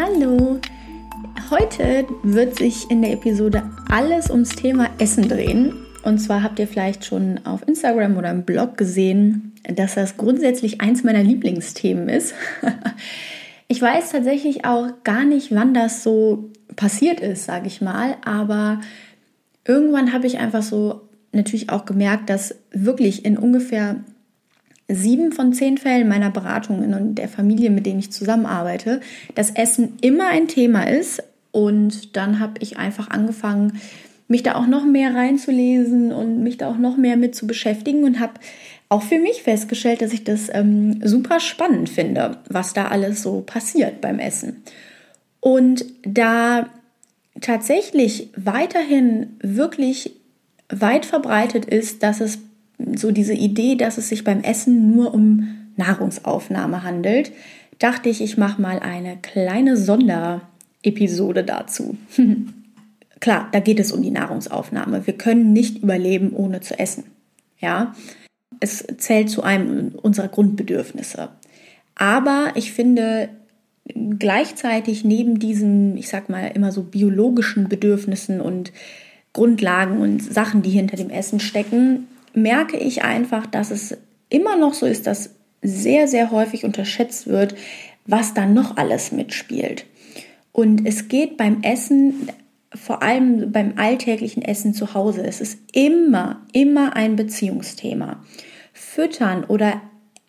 Hallo! Heute wird sich in der Episode alles ums Thema Essen drehen. Und zwar habt ihr vielleicht schon auf Instagram oder im Blog gesehen, dass das grundsätzlich eins meiner Lieblingsthemen ist. Ich weiß tatsächlich auch gar nicht, wann das so passiert ist, sage ich mal. Aber irgendwann habe ich einfach so natürlich auch gemerkt, dass wirklich in ungefähr sieben von zehn Fällen meiner Beratungen und der Familie, mit denen ich zusammenarbeite, das Essen immer ein Thema ist. Und dann habe ich einfach angefangen, mich da auch noch mehr reinzulesen und mich da auch noch mehr mit zu beschäftigen und habe auch für mich festgestellt, dass ich das ähm, super spannend finde, was da alles so passiert beim Essen. Und da tatsächlich weiterhin wirklich weit verbreitet ist, dass es so diese Idee, dass es sich beim Essen nur um Nahrungsaufnahme handelt, dachte ich, ich mache mal eine kleine Sonderepisode dazu. Klar, da geht es um die Nahrungsaufnahme. Wir können nicht überleben, ohne zu essen. Ja, es zählt zu einem unserer Grundbedürfnisse. Aber ich finde, gleichzeitig neben diesen, ich sag mal, immer so biologischen Bedürfnissen und Grundlagen und Sachen, die hinter dem Essen stecken, merke ich einfach, dass es immer noch so ist, dass sehr, sehr häufig unterschätzt wird, was da noch alles mitspielt. Und es geht beim Essen, vor allem beim alltäglichen Essen zu Hause, es ist immer, immer ein Beziehungsthema. Füttern oder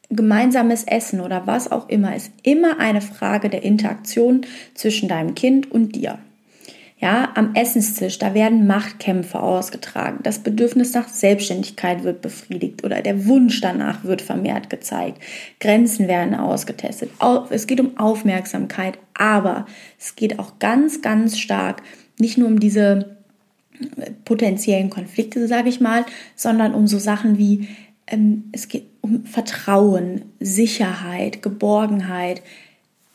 gemeinsames Essen oder was auch immer ist immer eine Frage der Interaktion zwischen deinem Kind und dir. Ja, am Essenstisch, da werden Machtkämpfe ausgetragen. Das Bedürfnis nach Selbstständigkeit wird befriedigt oder der Wunsch danach wird vermehrt gezeigt. Grenzen werden ausgetestet. Es geht um Aufmerksamkeit, aber es geht auch ganz, ganz stark nicht nur um diese äh, potenziellen Konflikte, sage ich mal, sondern um so Sachen wie ähm, es geht um Vertrauen, Sicherheit, Geborgenheit,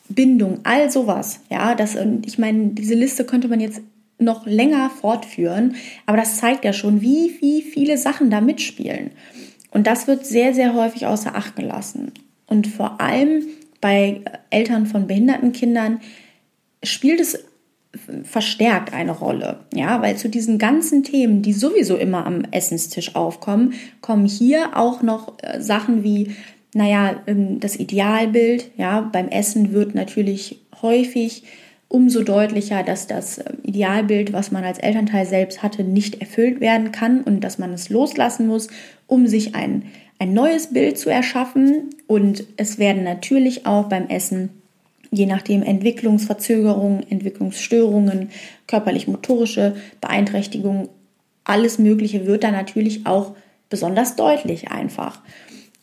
Bindung, all sowas. Ja, das, und ich meine, diese Liste könnte man jetzt noch länger fortführen, aber das zeigt ja schon, wie, wie viele Sachen da mitspielen. Und das wird sehr, sehr häufig außer Acht gelassen. Und vor allem bei Eltern von behinderten Kindern spielt es verstärkt eine Rolle. Ja, weil zu diesen ganzen Themen, die sowieso immer am Essenstisch aufkommen, kommen hier auch noch äh, Sachen wie naja, ähm, das Idealbild, ja, beim Essen wird natürlich häufig umso deutlicher, dass das ähm, Idealbild, was man als Elternteil selbst hatte, nicht erfüllt werden kann und dass man es loslassen muss, um sich ein, ein neues Bild zu erschaffen. Und es werden natürlich auch beim Essen, je nachdem Entwicklungsverzögerungen, Entwicklungsstörungen, körperlich-motorische Beeinträchtigungen, alles Mögliche wird da natürlich auch besonders deutlich einfach.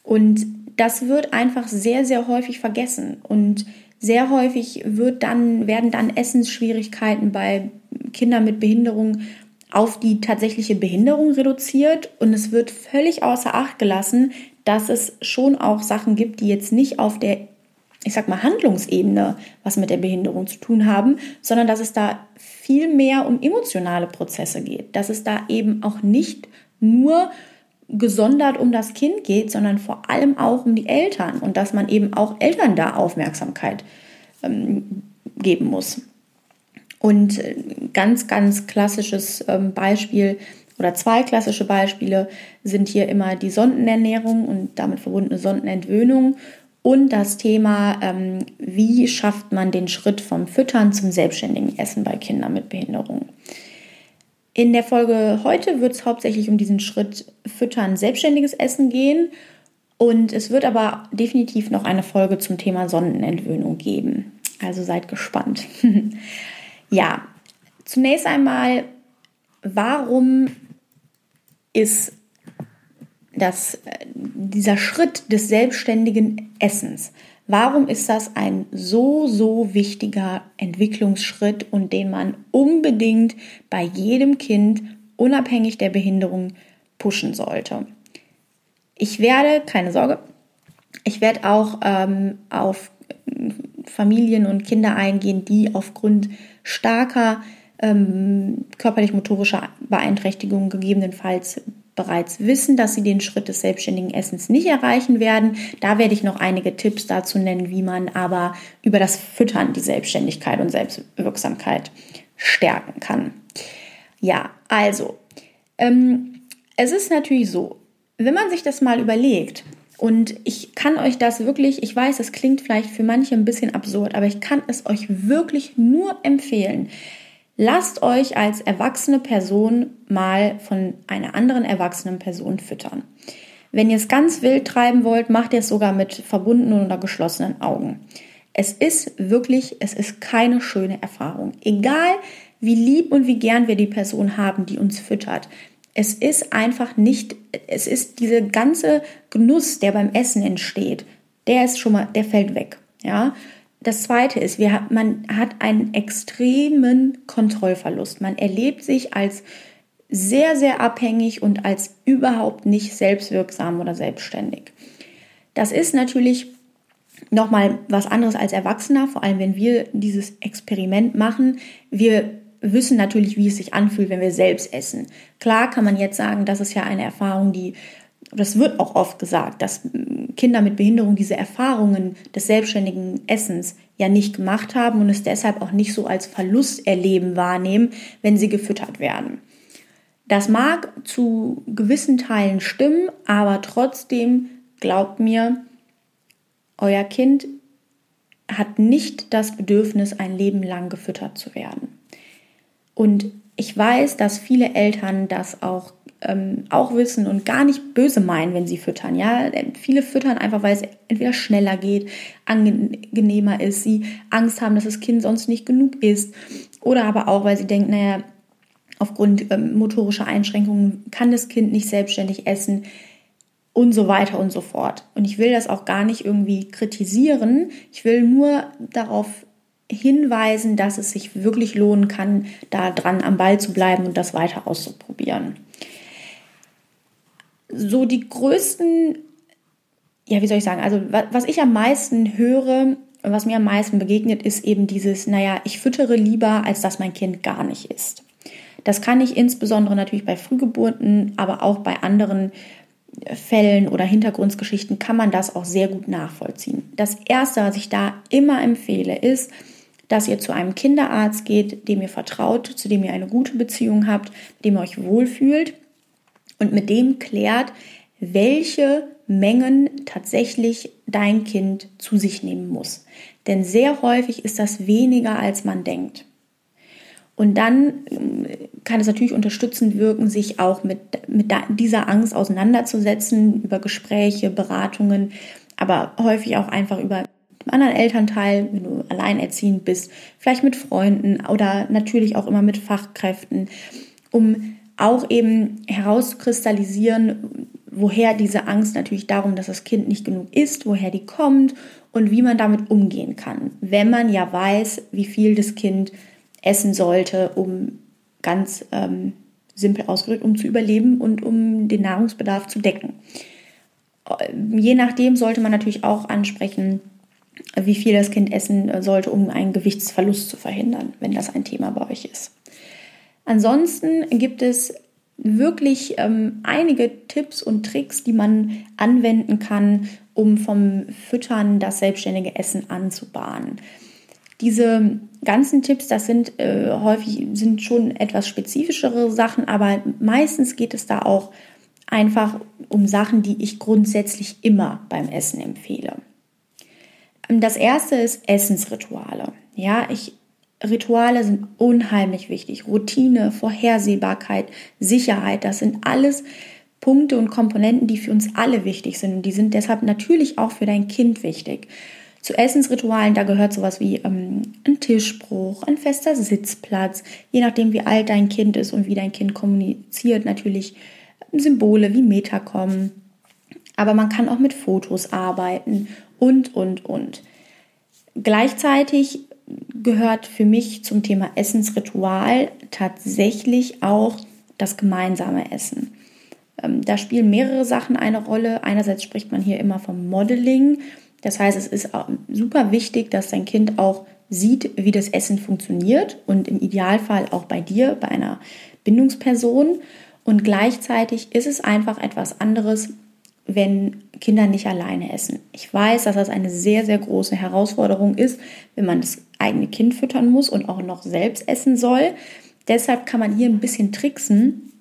Und das wird einfach sehr, sehr häufig vergessen. Und sehr häufig wird dann, werden dann Essensschwierigkeiten bei Kindern mit Behinderung auf die tatsächliche Behinderung reduziert und es wird völlig außer Acht gelassen, dass es schon auch Sachen gibt, die jetzt nicht auf der, ich sag mal, Handlungsebene was mit der Behinderung zu tun haben, sondern dass es da viel mehr um emotionale Prozesse geht, dass es da eben auch nicht nur gesondert um das Kind geht, sondern vor allem auch um die Eltern und dass man eben auch Eltern da Aufmerksamkeit ähm, geben muss. Und äh, ganz, ganz klassisches ähm, Beispiel oder zwei klassische Beispiele sind hier immer die Sondenernährung und damit verbundene Sondenentwöhnung und das Thema, ähm, wie schafft man den Schritt vom Füttern zum selbstständigen Essen bei Kindern mit Behinderung. In der Folge heute wird es hauptsächlich um diesen Schritt Füttern, selbstständiges Essen gehen. Und es wird aber definitiv noch eine Folge zum Thema Sonnenentwöhnung geben. Also seid gespannt. ja, zunächst einmal, warum ist das, äh, dieser Schritt des selbstständigen Essens Warum ist das ein so, so wichtiger Entwicklungsschritt und den man unbedingt bei jedem Kind, unabhängig der Behinderung, pushen sollte? Ich werde, keine Sorge, ich werde auch ähm, auf Familien und Kinder eingehen, die aufgrund starker ähm, körperlich-motorischer Beeinträchtigungen, gegebenenfalls bereits wissen, dass sie den Schritt des selbstständigen Essens nicht erreichen werden. Da werde ich noch einige Tipps dazu nennen, wie man aber über das Füttern die Selbstständigkeit und Selbstwirksamkeit stärken kann. Ja, also, ähm, es ist natürlich so, wenn man sich das mal überlegt, und ich kann euch das wirklich, ich weiß, es klingt vielleicht für manche ein bisschen absurd, aber ich kann es euch wirklich nur empfehlen. Lasst euch als erwachsene Person mal von einer anderen erwachsenen Person füttern. Wenn ihr es ganz wild treiben wollt, macht ihr es sogar mit verbundenen oder geschlossenen Augen. Es ist wirklich, es ist keine schöne Erfahrung. Egal, wie lieb und wie gern wir die Person haben, die uns füttert. Es ist einfach nicht, es ist dieser ganze Genuss, der beim Essen entsteht, der ist schon mal, der fällt weg. Ja. Das zweite ist, wir, man hat einen extremen Kontrollverlust. Man erlebt sich als sehr, sehr abhängig und als überhaupt nicht selbstwirksam oder selbstständig. Das ist natürlich nochmal was anderes als Erwachsener, vor allem wenn wir dieses Experiment machen. Wir wissen natürlich, wie es sich anfühlt, wenn wir selbst essen. Klar kann man jetzt sagen, das ist ja eine Erfahrung, die, das wird auch oft gesagt, dass Kinder mit Behinderung diese Erfahrungen des selbstständigen Essens ja nicht gemacht haben und es deshalb auch nicht so als Verlust erleben wahrnehmen, wenn sie gefüttert werden. Das mag zu gewissen Teilen stimmen, aber trotzdem glaubt mir, euer Kind hat nicht das Bedürfnis, ein Leben lang gefüttert zu werden. Und ich weiß, dass viele Eltern das auch, ähm, auch wissen und gar nicht böse meinen, wenn sie füttern. Ja, viele füttern einfach, weil es entweder schneller geht, angenehmer ist, sie Angst haben, dass das Kind sonst nicht genug isst. Oder aber auch, weil sie denken, naja, aufgrund ähm, motorischer Einschränkungen kann das Kind nicht selbstständig essen und so weiter und so fort. Und ich will das auch gar nicht irgendwie kritisieren. Ich will nur darauf hinweisen, dass es sich wirklich lohnen kann, da dran am Ball zu bleiben und das weiter auszuprobieren. So die größten, ja, wie soll ich sagen, also was ich am meisten höre, was mir am meisten begegnet, ist eben dieses, naja, ich füttere lieber, als dass mein Kind gar nicht isst. Das kann ich insbesondere natürlich bei Frühgeburten, aber auch bei anderen Fällen oder Hintergrundgeschichten kann man das auch sehr gut nachvollziehen. Das Erste, was ich da immer empfehle, ist, dass ihr zu einem Kinderarzt geht, dem ihr vertraut, zu dem ihr eine gute Beziehung habt, dem ihr euch wohlfühlt und mit dem klärt, welche Mengen tatsächlich dein Kind zu sich nehmen muss. Denn sehr häufig ist das weniger, als man denkt. Und dann ähm, kann es natürlich unterstützend wirken, sich auch mit, mit dieser Angst auseinanderzusetzen, über Gespräche, Beratungen, aber häufig auch einfach über dem anderen Elternteil, wenn du alleinerziehend bist, vielleicht mit Freunden oder natürlich auch immer mit Fachkräften, um auch eben herauszukristallisieren, woher diese Angst natürlich darum, dass das Kind nicht genug isst, woher die kommt und wie man damit umgehen kann, wenn man ja weiß, wie viel das Kind essen sollte, um ganz ähm, simpel ausgedrückt, um zu überleben und um den Nahrungsbedarf zu decken. Je nachdem sollte man natürlich auch ansprechen, wie viel das Kind essen sollte, um einen Gewichtsverlust zu verhindern, wenn das ein Thema bei euch ist. Ansonsten gibt es wirklich ähm, einige Tipps und Tricks, die man anwenden kann, um vom Füttern das selbstständige Essen anzubahnen. Diese ganzen Tipps, das sind äh, häufig sind schon etwas spezifischere Sachen, aber meistens geht es da auch einfach um Sachen, die ich grundsätzlich immer beim Essen empfehle. Das erste ist Essensrituale. Ja, ich Rituale sind unheimlich wichtig. Routine, Vorhersehbarkeit, Sicherheit, das sind alles Punkte und Komponenten, die für uns alle wichtig sind. Und die sind deshalb natürlich auch für dein Kind wichtig. Zu Essensritualen, da gehört sowas wie ähm, ein Tischbruch, ein fester Sitzplatz, je nachdem wie alt dein Kind ist und wie dein Kind kommuniziert, natürlich Symbole wie Metacom. Aber man kann auch mit Fotos arbeiten und, und, und. Gleichzeitig gehört für mich zum Thema Essensritual tatsächlich auch das gemeinsame Essen. Ähm, da spielen mehrere Sachen eine Rolle. Einerseits spricht man hier immer vom Modeling. Das heißt, es ist super wichtig, dass dein Kind auch sieht, wie das Essen funktioniert und im Idealfall auch bei dir, bei einer Bindungsperson. Und gleichzeitig ist es einfach etwas anderes, wenn Kinder nicht alleine essen. Ich weiß, dass das eine sehr, sehr große Herausforderung ist, wenn man das eigene Kind füttern muss und auch noch selbst essen soll. Deshalb kann man hier ein bisschen tricksen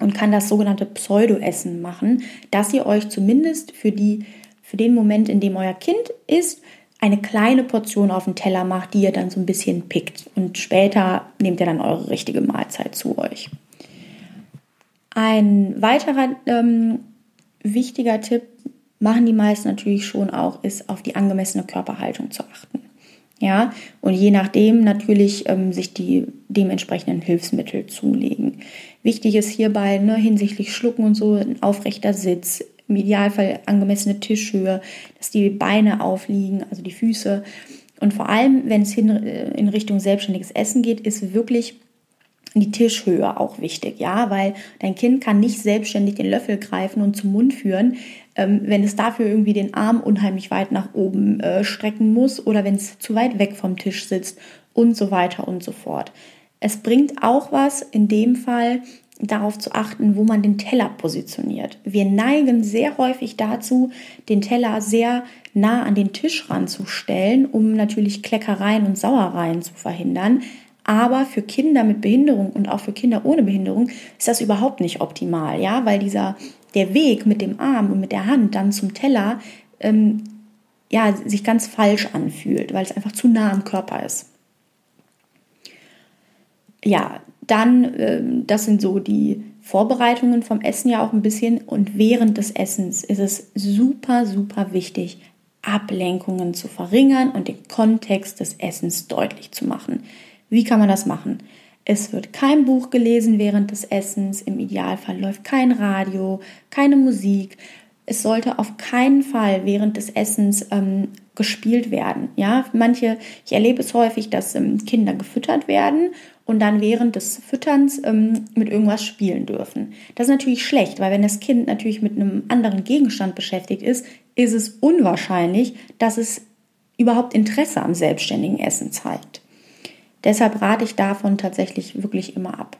und kann das sogenannte Pseudo-Essen machen, dass ihr euch zumindest für, die, für den Moment, in dem euer Kind isst, eine kleine Portion auf den Teller macht, die ihr dann so ein bisschen pickt. Und später nehmt ihr dann eure richtige Mahlzeit zu euch. Ein weiterer ähm, wichtiger Tipp, machen die meisten natürlich schon auch, ist auf die angemessene Körperhaltung zu achten. Ja, und je nachdem natürlich ähm, sich die dementsprechenden Hilfsmittel zulegen. Wichtig ist hierbei ne, hinsichtlich Schlucken und so ein aufrechter Sitz, im Idealfall angemessene Tischhöhe, dass die Beine aufliegen, also die Füße. Und vor allem, wenn es hin, äh, in Richtung selbstständiges Essen geht, ist wirklich die Tischhöhe auch wichtig, ja, weil dein Kind kann nicht selbstständig den Löffel greifen und zum Mund führen, ähm, wenn es dafür irgendwie den Arm unheimlich weit nach oben äh, strecken muss oder wenn es zu weit weg vom Tisch sitzt und so weiter und so fort. Es bringt auch was in dem Fall, darauf zu achten, wo man den Teller positioniert. Wir neigen sehr häufig dazu, den Teller sehr nah an den Tisch ranzustellen, um natürlich Kleckereien und Sauereien zu verhindern. Aber für Kinder mit Behinderung und auch für Kinder ohne Behinderung ist das überhaupt nicht optimal, ja, weil dieser der Weg mit dem Arm und mit der Hand dann zum Teller ähm, ja sich ganz falsch anfühlt, weil es einfach zu nah am Körper ist. Ja, dann, ähm, das sind so die Vorbereitungen vom Essen ja auch ein bisschen. Und während des Essens ist es super, super wichtig, Ablenkungen zu verringern und den Kontext des Essens deutlich zu machen. Wie kann man das machen? Es wird kein Buch gelesen während des Essens, im Idealfall läuft kein Radio, keine Musik. Es sollte auf keinen Fall während des Essens ähm, gespielt werden. Ja, manche, ich erlebe es häufig, dass ähm, Kinder gefüttert werden und dann während des Fütterns ähm, mit irgendwas spielen dürfen. Das ist natürlich schlecht, weil wenn das Kind natürlich mit einem anderen Gegenstand beschäftigt ist, ist es unwahrscheinlich, dass es überhaupt Interesse am selbstständigen Essen zeigt. Deshalb rate ich davon tatsächlich wirklich immer ab.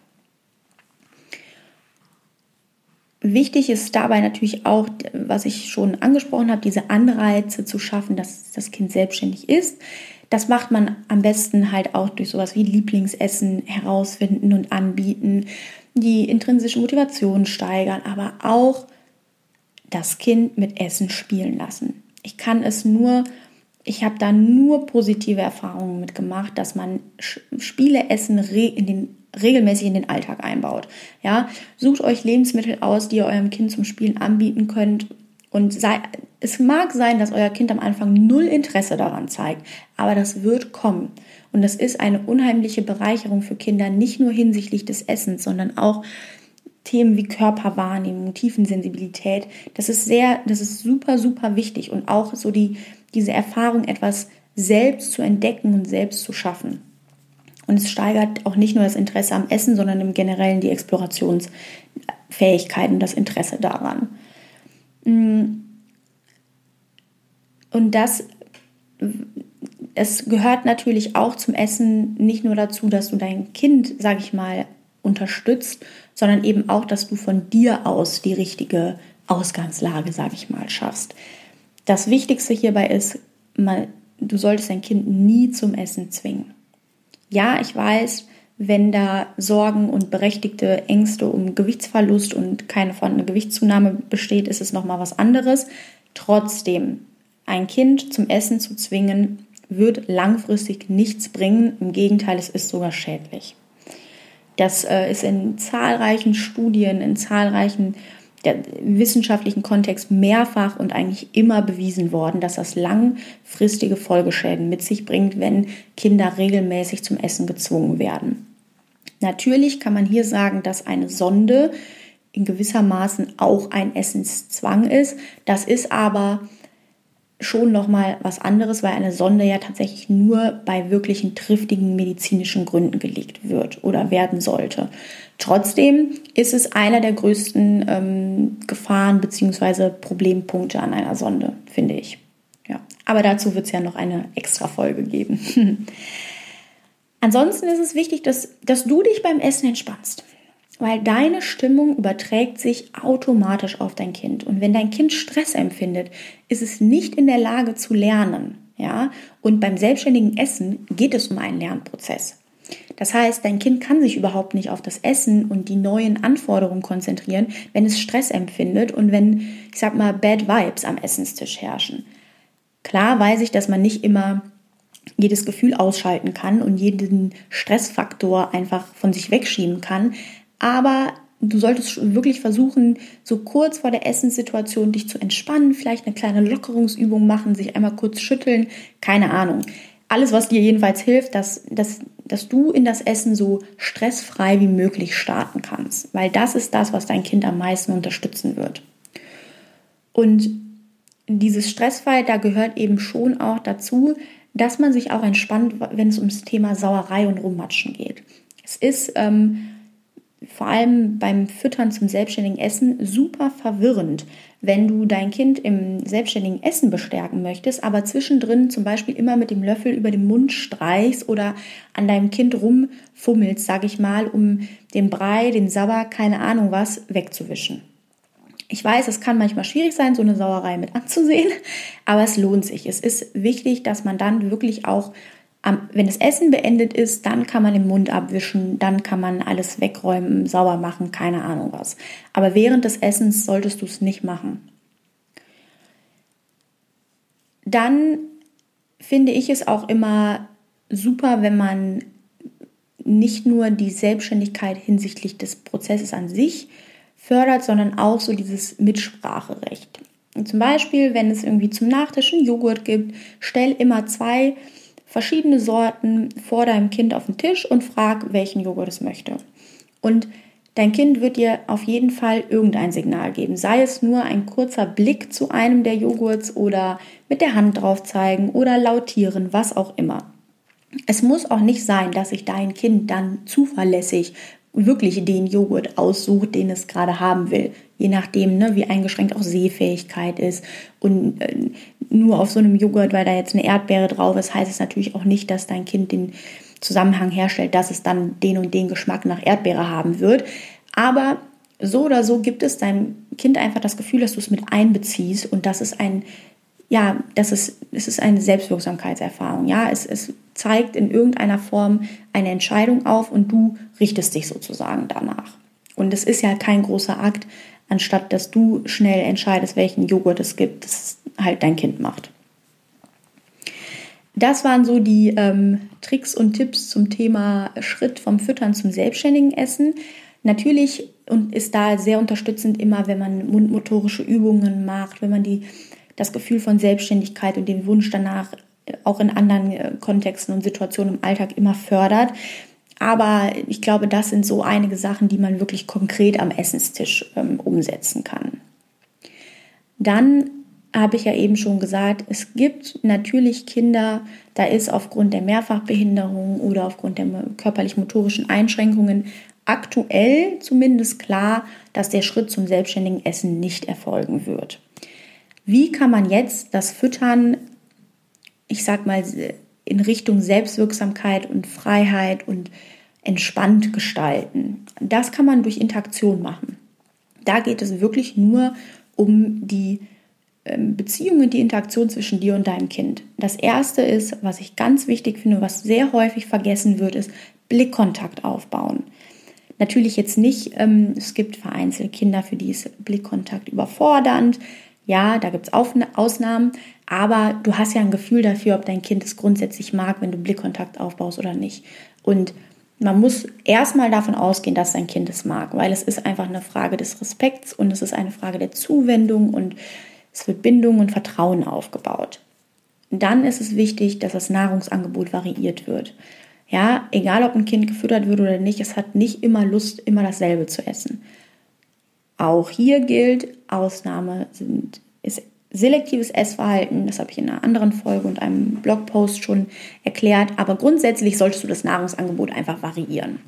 Wichtig ist dabei natürlich auch, was ich schon angesprochen habe, diese Anreize zu schaffen, dass das Kind selbstständig ist. Das macht man am besten halt auch durch sowas wie Lieblingsessen herausfinden und anbieten, die intrinsische Motivation steigern, aber auch das Kind mit Essen spielen lassen. Ich kann es nur, ich habe da nur positive Erfahrungen mitgemacht, dass man Spiele essen in den regelmäßig in den Alltag einbaut. Ja, sucht euch Lebensmittel aus, die ihr eurem Kind zum Spielen anbieten könnt und sei, es mag sein, dass euer Kind am Anfang null Interesse daran zeigt, aber das wird kommen. Und das ist eine unheimliche Bereicherung für Kinder, nicht nur hinsichtlich des Essens, sondern auch Themen wie Körperwahrnehmung, Tiefensensibilität. Das ist sehr, das ist super, super wichtig und auch so die, diese Erfahrung, etwas selbst zu entdecken und selbst zu schaffen. Und es steigert auch nicht nur das Interesse am Essen, sondern im Generellen die Explorationsfähigkeiten, das Interesse daran. Mm. Und das, es gehört natürlich auch zum Essen nicht nur dazu, dass du dein Kind, sag ich mal, unterstützt, sondern eben auch, dass du von dir aus die richtige Ausgangslage, sag ich mal, schaffst. Das Wichtigste hierbei ist, mal, du solltest dein Kind nie zum Essen zwingen. Ja, ich weiß, wenn da Sorgen und berechtigte Ängste um Gewichtsverlust und keine vorhandene Gewichtszunahme besteht, ist es nochmal was anderes. Trotzdem, ein Kind zum Essen zu zwingen, wird langfristig nichts bringen. Im Gegenteil, es ist sogar schädlich. Das äh, ist in zahlreichen Studien, in zahlreichen der wissenschaftlichen Kontext mehrfach und eigentlich immer bewiesen worden, dass das langfristige Folgeschäden mit sich bringt, wenn Kinder regelmäßig zum Essen gezwungen werden. Natürlich kann man hier sagen, dass eine Sonde in gewissermaßen auch ein Essenszwang ist. Das ist aber schon noch mal was anderes, weil eine Sonde ja tatsächlich nur bei wirklichen triftigen medizinischen Gründen gelegt wird oder werden sollte. Trotzdem ist es einer der größten ähm, Gefahren bzw. Problempunkte an einer Sonde, finde ich. Ja, aber dazu wird es ja noch eine extra Folge geben. Ansonsten ist es wichtig, dass, dass du dich beim Essen entspannst. weil deine Stimmung überträgt sich automatisch auf dein Kind. Und wenn dein Kind Stress empfindet, ist es nicht in der Lage zu lernen. Ja? Und beim selbstständigen Essen geht es um einen Lernprozess. Das heißt, dein Kind kann sich überhaupt nicht auf das Essen und die neuen Anforderungen konzentrieren, wenn es Stress empfindet und wenn, ich sag mal, Bad Vibes am Essenstisch herrschen. Klar weiß ich, dass man nicht immer jedes Gefühl ausschalten kann und jeden Stressfaktor einfach von sich wegschieben kann, aber du solltest wirklich versuchen, so kurz vor der Essenssituation dich zu entspannen, vielleicht eine kleine Lockerungsübung machen, sich einmal kurz schütteln, keine Ahnung. Alles, was dir jedenfalls hilft, dass, dass, dass du in das Essen so stressfrei wie möglich starten kannst, weil das ist das, was dein Kind am meisten unterstützen wird. Und dieses Stressfrei, da gehört eben schon auch dazu, dass man sich auch entspannt, wenn es ums Thema Sauerei und Rummatschen geht. Es ist ähm, vor allem beim Füttern zum selbstständigen Essen super verwirrend, wenn du dein Kind im selbstständigen Essen bestärken möchtest, aber zwischendrin zum Beispiel immer mit dem Löffel über den Mund streichst oder an deinem Kind rumfummelst, sag ich mal, um den Brei, den Sauer, keine Ahnung was, wegzuwischen. Ich weiß, es kann manchmal schwierig sein, so eine Sauerei mit anzusehen, aber es lohnt sich. Es ist wichtig, dass man dann wirklich auch wenn das Essen beendet ist, dann kann man den Mund abwischen, dann kann man alles wegräumen, sauber machen, keine Ahnung was. Aber während des Essens solltest du es nicht machen. Dann finde ich es auch immer super, wenn man nicht nur die Selbstständigkeit hinsichtlich des Prozesses an sich fördert, sondern auch so dieses Mitspracherecht. Und zum Beispiel, wenn es irgendwie zum Nachtisch einen Joghurt gibt, stell immer zwei verschiedene Sorten vor deinem Kind auf den Tisch und frag, welchen Joghurt es möchte. Und dein Kind wird dir auf jeden Fall irgendein Signal geben, sei es nur ein kurzer Blick zu einem der Joghurts oder mit der Hand drauf zeigen oder lautieren, was auch immer. Es muss auch nicht sein, dass sich dein Kind dann zuverlässig wirklich den Joghurt aussucht, den es gerade haben will. Je nachdem, ne, wie eingeschränkt auch Sehfähigkeit ist. Und äh, nur auf so einem Joghurt, weil da jetzt eine Erdbeere drauf ist, heißt es natürlich auch nicht, dass dein Kind den Zusammenhang herstellt, dass es dann den und den Geschmack nach Erdbeere haben wird. Aber so oder so gibt es deinem Kind einfach das Gefühl, dass du es mit einbeziehst und das ist ein, ja, das ist, es ist eine Selbstwirksamkeitserfahrung. Ja, es, es zeigt in irgendeiner Form eine Entscheidung auf und du richtest dich sozusagen danach. Und es ist ja kein großer Akt, anstatt dass du schnell entscheidest, welchen Joghurt es gibt. Das halt dein Kind macht. Das waren so die ähm, Tricks und Tipps zum Thema Schritt vom Füttern zum selbstständigen Essen. Natürlich und ist da sehr unterstützend immer, wenn man mundmotorische Übungen macht, wenn man die, das Gefühl von Selbstständigkeit und den Wunsch danach äh, auch in anderen äh, Kontexten und Situationen im Alltag immer fördert. Aber ich glaube, das sind so einige Sachen, die man wirklich konkret am Essenstisch ähm, umsetzen kann. Dann habe ich ja eben schon gesagt, es gibt natürlich Kinder, da ist aufgrund der Mehrfachbehinderung oder aufgrund der körperlich-motorischen Einschränkungen aktuell zumindest klar, dass der Schritt zum selbstständigen Essen nicht erfolgen wird. Wie kann man jetzt das Füttern, ich sag mal, in Richtung Selbstwirksamkeit und Freiheit und entspannt gestalten? Das kann man durch Interaktion machen. Da geht es wirklich nur um die Beziehung und die Interaktion zwischen dir und deinem Kind. Das erste ist, was ich ganz wichtig finde, was sehr häufig vergessen wird, ist Blickkontakt aufbauen. Natürlich jetzt nicht, ähm, es gibt vereinzelt Kinder, für die ist Blickkontakt überfordernd. Ja, da gibt es Ausnahmen, aber du hast ja ein Gefühl dafür, ob dein Kind es grundsätzlich mag, wenn du Blickkontakt aufbaust oder nicht. Und man muss erstmal davon ausgehen, dass dein Kind es mag, weil es ist einfach eine Frage des Respekts und es ist eine Frage der Zuwendung und es wird Bindung und Vertrauen aufgebaut. Dann ist es wichtig, dass das Nahrungsangebot variiert wird. Ja, egal ob ein Kind gefüttert wird oder nicht, es hat nicht immer Lust, immer dasselbe zu essen. Auch hier gilt, Ausnahme sind, ist selektives Essverhalten, das habe ich in einer anderen Folge und einem Blogpost schon erklärt, aber grundsätzlich solltest du das Nahrungsangebot einfach variieren.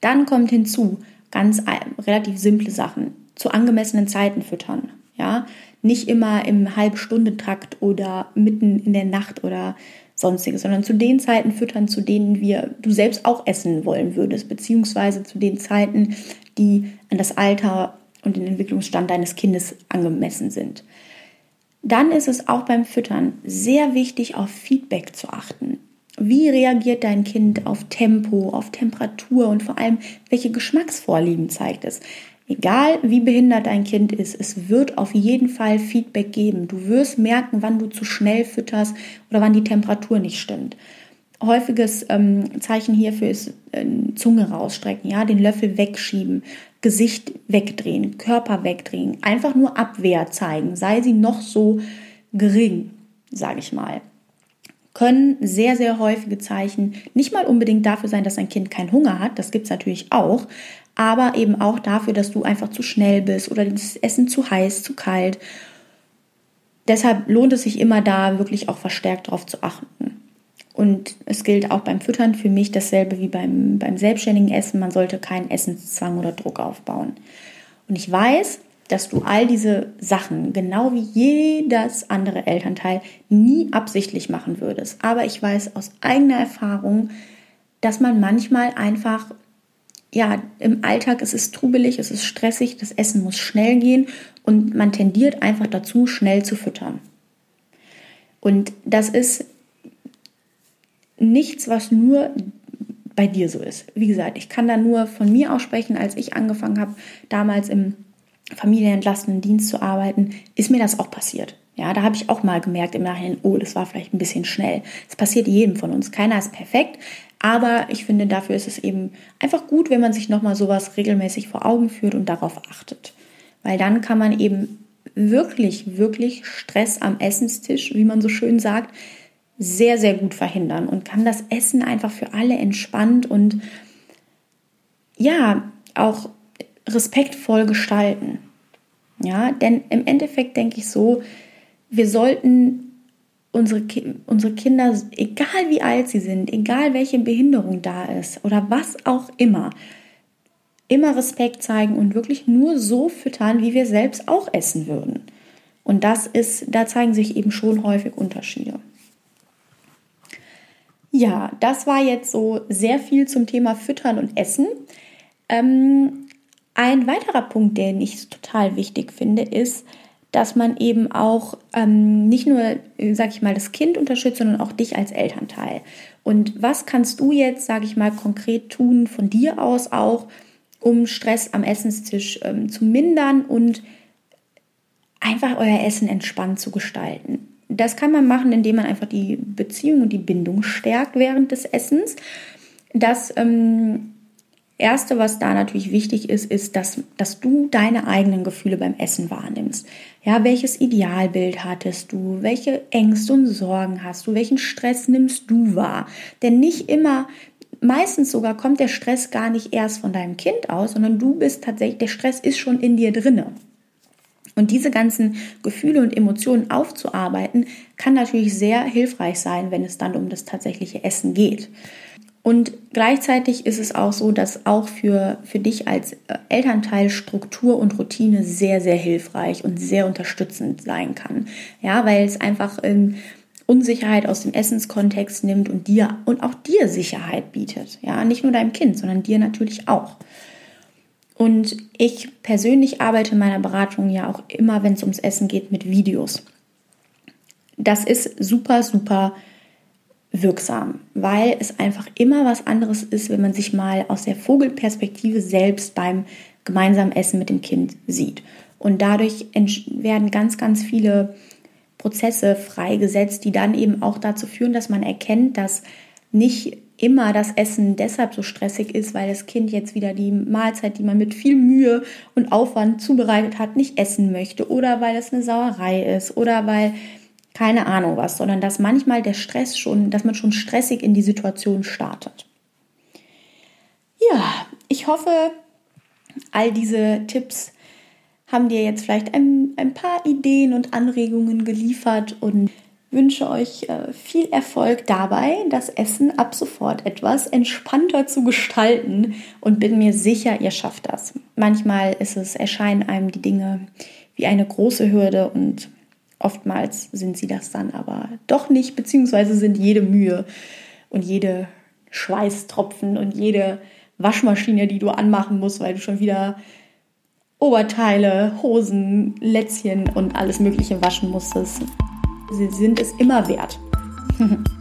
Dann kommt hinzu, ganz relativ simple Sachen, zu angemessenen Zeiten füttern. Ja, nicht immer im Halbstundentakt oder mitten in der Nacht oder sonstiges, sondern zu den Zeiten füttern, zu denen wir du selbst auch essen wollen würdest, beziehungsweise zu den Zeiten, die an das Alter und den Entwicklungsstand deines Kindes angemessen sind. Dann ist es auch beim Füttern sehr wichtig, auf Feedback zu achten. Wie reagiert dein Kind auf Tempo, auf Temperatur und vor allem, welche Geschmacksvorlieben zeigt es? Egal wie behindert dein Kind ist, es wird auf jeden Fall Feedback geben. Du wirst merken, wann du zu schnell fütterst oder wann die Temperatur nicht stimmt. Häufiges ähm, Zeichen hierfür ist äh, Zunge rausstrecken, ja, den Löffel wegschieben, Gesicht wegdrehen, Körper wegdrehen, einfach nur Abwehr zeigen, sei sie noch so gering, sage ich mal können sehr, sehr häufige Zeichen nicht mal unbedingt dafür sein, dass ein Kind keinen Hunger hat, das gibt es natürlich auch, aber eben auch dafür, dass du einfach zu schnell bist oder das Essen zu heiß, zu kalt. Deshalb lohnt es sich immer da wirklich auch verstärkt darauf zu achten. Und es gilt auch beim Füttern für mich dasselbe wie beim, beim selbstständigen Essen. Man sollte keinen Essenszwang oder Druck aufbauen. Und ich weiß, dass du all diese Sachen, genau wie jedes andere Elternteil, nie absichtlich machen würdest. Aber ich weiß aus eigener Erfahrung, dass man manchmal einfach, ja, im Alltag es ist trubelig, es ist stressig, das Essen muss schnell gehen und man tendiert einfach dazu, schnell zu füttern. Und das ist nichts, was nur bei dir so ist. Wie gesagt, ich kann da nur von mir aussprechen, als ich angefangen habe, damals im familienentlastenden Dienst zu arbeiten, ist mir das auch passiert. Ja, da habe ich auch mal gemerkt im Nachhinein, oh, das war vielleicht ein bisschen schnell. Es passiert jedem von uns. Keiner ist perfekt, aber ich finde, dafür ist es eben einfach gut, wenn man sich nochmal sowas regelmäßig vor Augen führt und darauf achtet. Weil dann kann man eben wirklich, wirklich Stress am Essenstisch, wie man so schön sagt, sehr, sehr gut verhindern und kann das Essen einfach für alle entspannt und ja, auch respektvoll gestalten. Ja, denn im Endeffekt denke ich so, wir sollten unsere, unsere Kinder, egal wie alt sie sind, egal welche Behinderung da ist oder was auch immer, immer Respekt zeigen und wirklich nur so füttern, wie wir selbst auch essen würden. Und das ist, da zeigen sich eben schon häufig Unterschiede. Ja, das war jetzt so sehr viel zum Thema Füttern und Essen. Ähm, ein weiterer Punkt, den ich total wichtig finde, ist, dass man eben auch ähm, nicht nur, sag ich mal, das Kind unterstützt, sondern auch dich als Elternteil. Und was kannst du jetzt, sag ich mal, konkret tun von dir aus auch, um Stress am Essenstisch ähm, zu mindern und einfach euer Essen entspannt zu gestalten? Das kann man machen, indem man einfach die Beziehung und die Bindung stärkt während des Essens. Das ähm, Erste, was da natürlich wichtig ist, ist, dass, dass du deine eigenen Gefühle beim Essen wahrnimmst. Ja, welches Idealbild hattest du? Welche Ängste und Sorgen hast du? Welchen Stress nimmst du wahr? Denn nicht immer, meistens sogar kommt der Stress gar nicht erst von deinem Kind aus, sondern du bist tatsächlich, der Stress ist schon in dir drinne. Und diese ganzen Gefühle und Emotionen aufzuarbeiten, kann natürlich sehr hilfreich sein, wenn es dann um das tatsächliche Essen geht. Und gleichzeitig ist es auch so, dass auch für, für dich als äh, Elternteil Struktur und Routine sehr, sehr hilfreich und sehr unterstützend sein kann. Ja, weil es einfach ähm, Unsicherheit aus dem Essenskontext nimmt und dir und auch dir Sicherheit bietet. Ja, nicht nur deinem Kind, sondern dir natürlich auch. Und ich persönlich arbeite in meiner Beratung ja auch immer, wenn es ums Essen geht, mit Videos. Das ist super, super wirksam, weil es einfach immer was anderes ist, wenn man sich mal aus der Vogelperspektive selbst beim gemeinsamen Essen mit dem Kind sieht. Und dadurch werden ganz, ganz viele Prozesse freigesetzt, die dann eben auch dazu führen, dass man erkennt, dass nicht immer das Essen deshalb so stressig ist, weil das Kind jetzt wieder die Mahlzeit, die man mit viel Mühe und Aufwand zubereitet hat, nicht essen möchte oder weil es eine Sauerei ist oder weil keine Ahnung was, sondern dass manchmal der Stress schon, dass man schon stressig in die Situation startet. Ja, ich hoffe, all diese Tipps haben dir jetzt vielleicht ein, ein paar Ideen und Anregungen geliefert und wünsche euch äh, viel Erfolg dabei, das Essen ab sofort etwas entspannter zu gestalten und bin mir sicher, ihr schafft das. Manchmal ist es, erscheinen einem die Dinge wie eine große Hürde und Oftmals sind sie das dann aber doch nicht, beziehungsweise sind jede Mühe und jede Schweißtropfen und jede Waschmaschine, die du anmachen musst, weil du schon wieder Oberteile, Hosen, Lätzchen und alles Mögliche waschen musstest. Sie sind es immer wert.